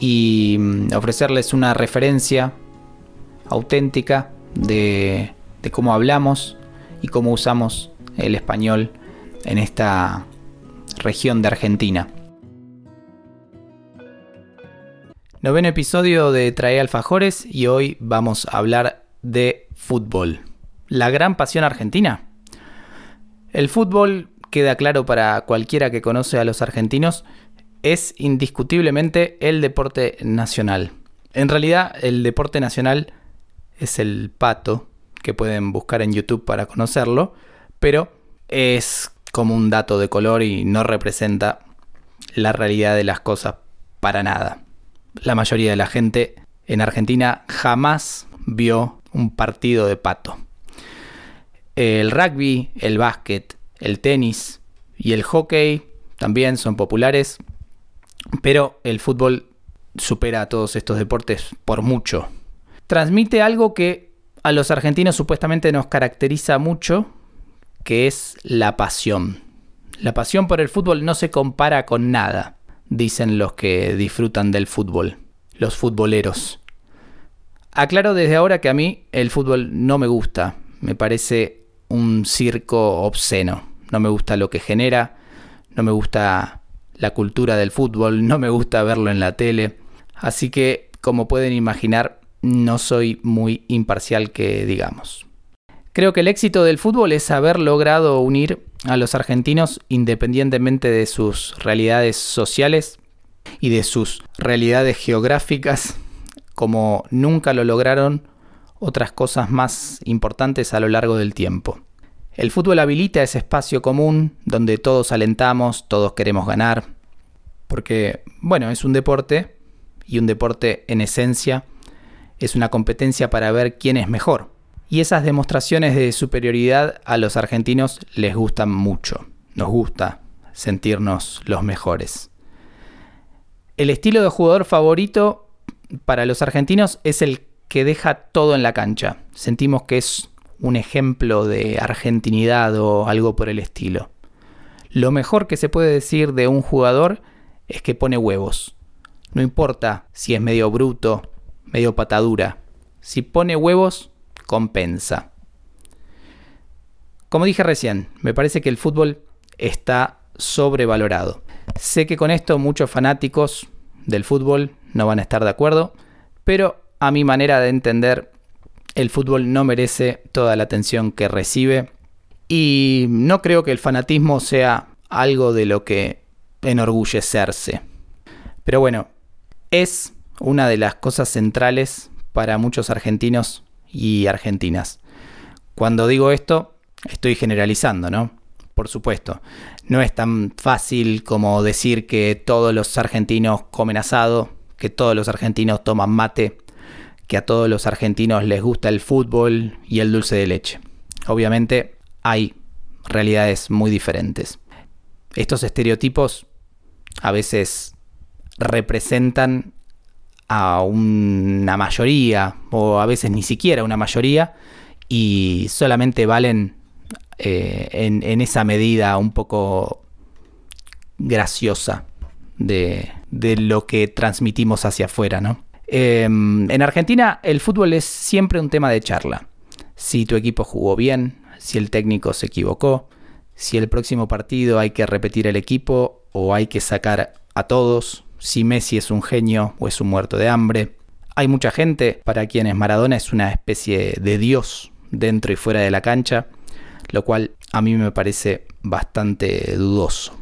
y mm, ofrecerles una referencia auténtica de, cómo hablamos y cómo usamos el español en esta región de Argentina. Noveno episodio de Trae Alfajores y hoy vamos a hablar de fútbol. La gran pasión argentina. El fútbol, queda claro para cualquiera que conoce a los argentinos, es indiscutiblemente el deporte nacional. En realidad, el deporte nacional es el pato, que pueden buscar en YouTube para conocerlo, pero es como un dato de color y no representa la realidad de las cosas para nada. La mayoría de la gente en Argentina jamás vio un partido de pato. El rugby, el básquet, el tenis y el hockey también son populares, pero el fútbol supera a todos estos deportes por mucho. Transmite algo que a los argentinos supuestamente nos caracteriza mucho, que es la pasión. La pasión por el fútbol no se compara con nada, dicen los que disfrutan del fútbol, los futboleros. Aclaro desde ahora que a mí el fútbol no me gusta, me parece un circo obsceno, no me gusta lo que genera, no me gusta la cultura del fútbol, no me gusta verlo en la tele, así que como pueden imaginar no soy muy imparcial que digamos. Creo que el éxito del fútbol es haber logrado unir a los argentinos independientemente de sus realidades sociales y de sus realidades geográficas, como nunca lo lograron otras cosas más importantes a lo largo del tiempo. El fútbol habilita ese espacio común donde todos alentamos, todos queremos ganar, porque, bueno, es un deporte y un deporte en esencia es una competencia para ver quién es mejor. Y esas demostraciones de superioridad a los argentinos les gustan mucho. Nos gusta sentirnos los mejores. El estilo de jugador favorito para los argentinos es el que deja todo en la cancha. Sentimos que es un ejemplo de argentinidad o algo por el estilo. Lo mejor que se puede decir de un jugador es que pone huevos. No importa si es medio bruto, medio patadura. Si pone huevos, compensa. Como dije recién, me parece que el fútbol está sobrevalorado. Sé que con esto muchos fanáticos del fútbol no van a estar de acuerdo, pero a mi manera de entender el fútbol no merece toda la atención que recibe y no creo que el fanatismo sea algo de lo que enorgullecerse. Pero bueno, es una de las cosas centrales para muchos argentinos y argentinas. Cuando digo esto, estoy generalizando, ¿no? Por supuesto, no es tan fácil como decir que todos los argentinos comen asado, que todos los argentinos toman mate, que a todos los argentinos les gusta el fútbol y el dulce de leche. Obviamente hay realidades muy diferentes. Estos estereotipos a veces representan a una mayoría o a veces ni siquiera una mayoría y solamente valen eh, en, esa medida un poco graciosa de, lo que transmitimos hacia afuera, ¿no? Em, en Argentina el fútbol es siempre un tema de charla. Si tu equipo jugó bien, si el técnico se equivocó, si el próximo partido hay que repetir el equipo o hay que sacar a todos, si Messi es un genio o es un muerto de hambre. Hay mucha gente para quienes Maradona es una especie de dios dentro y fuera de la cancha, lo cual a mí me parece bastante dudoso.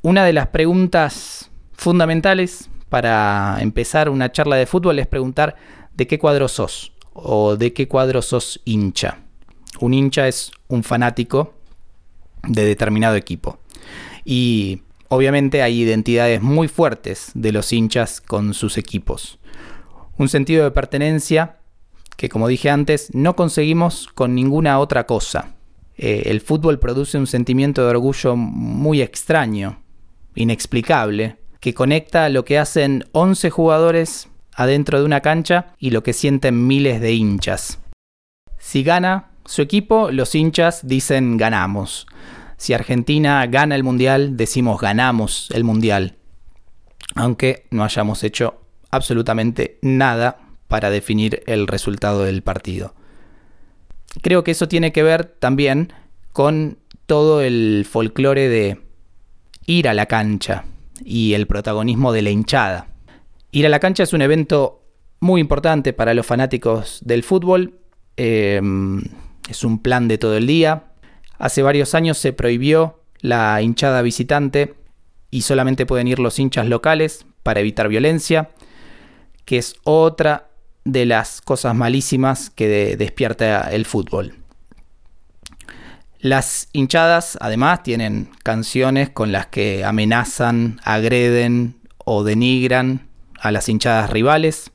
Una de las preguntas fundamentales para empezar una charla de fútbol es preguntar de qué cuadro sos o de qué cuadro sos hincha. Un hincha es un fanático de determinado equipo. Y obviamente hay identidades muy fuertes de los hinchas con sus equipos. Un sentido de pertenencia que, como dije antes, no conseguimos con ninguna otra cosa. Eh, el fútbol produce un sentimiento de orgullo muy extraño, inexplicable, que conecta lo que hacen 11 jugadores adentro de una cancha y lo que sienten miles de hinchas. Si gana su equipo, los hinchas dicen ganamos. Si Argentina gana el Mundial, decimos ganamos el Mundial. Aunque no hayamos hecho absolutamente nada para definir el resultado del partido. Creo que eso tiene que ver también con todo el folclore de ir a la cancha y el protagonismo de la hinchada. Ir a la cancha es un evento muy importante para los fanáticos del fútbol. Em, es un plan de todo el día. Hace varios años se prohibió la hinchada visitante y solamente pueden ir los hinchas locales para evitar violencia, que es otra de las cosas malísimas que despierta el fútbol. Las hinchadas además tienen canciones con las que amenazan, agreden o denigran a las hinchadas rivales.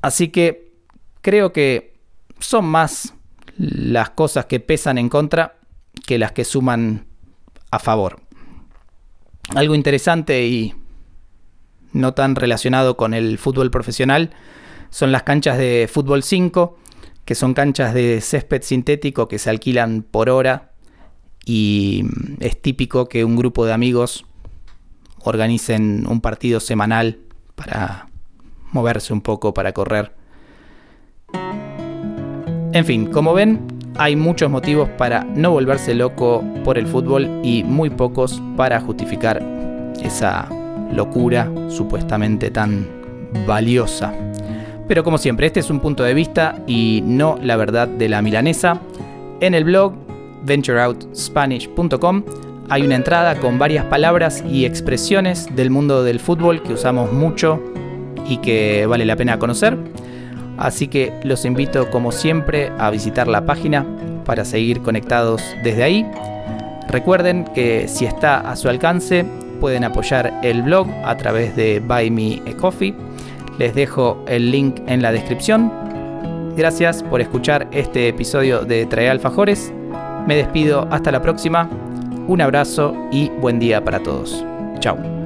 Así que creo que son más las cosas que pesan en contra que las que suman a favor. Algo interesante y no tan relacionado con el fútbol profesional son las canchas de fútbol 5, que son canchas de césped sintético que se alquilan por hora y es típico que un grupo de amigos organicen un partido semanal para moverse un poco, para correr. En fin, como ven, hay muchos motivos para no volverse loco por el fútbol y muy pocos para justificar esa locura supuestamente tan valiosa. Pero como siempre, este es un punto de vista y no la verdad de la milanesa. En el blog ventureoutspanish.com hay una entrada con varias palabras y expresiones del mundo del fútbol que usamos mucho y que vale la pena conocer. Así que los invito como siempre a visitar la página para seguir conectados desde ahí. Recuerden que si está a su alcance pueden apoyar el blog a través de Buy Me a Coffee. Les dejo el link en la descripción. Gracias por escuchar este episodio de Trae Alfajores me despido hasta la próxima. Un abrazo y buen día para todos. Chao.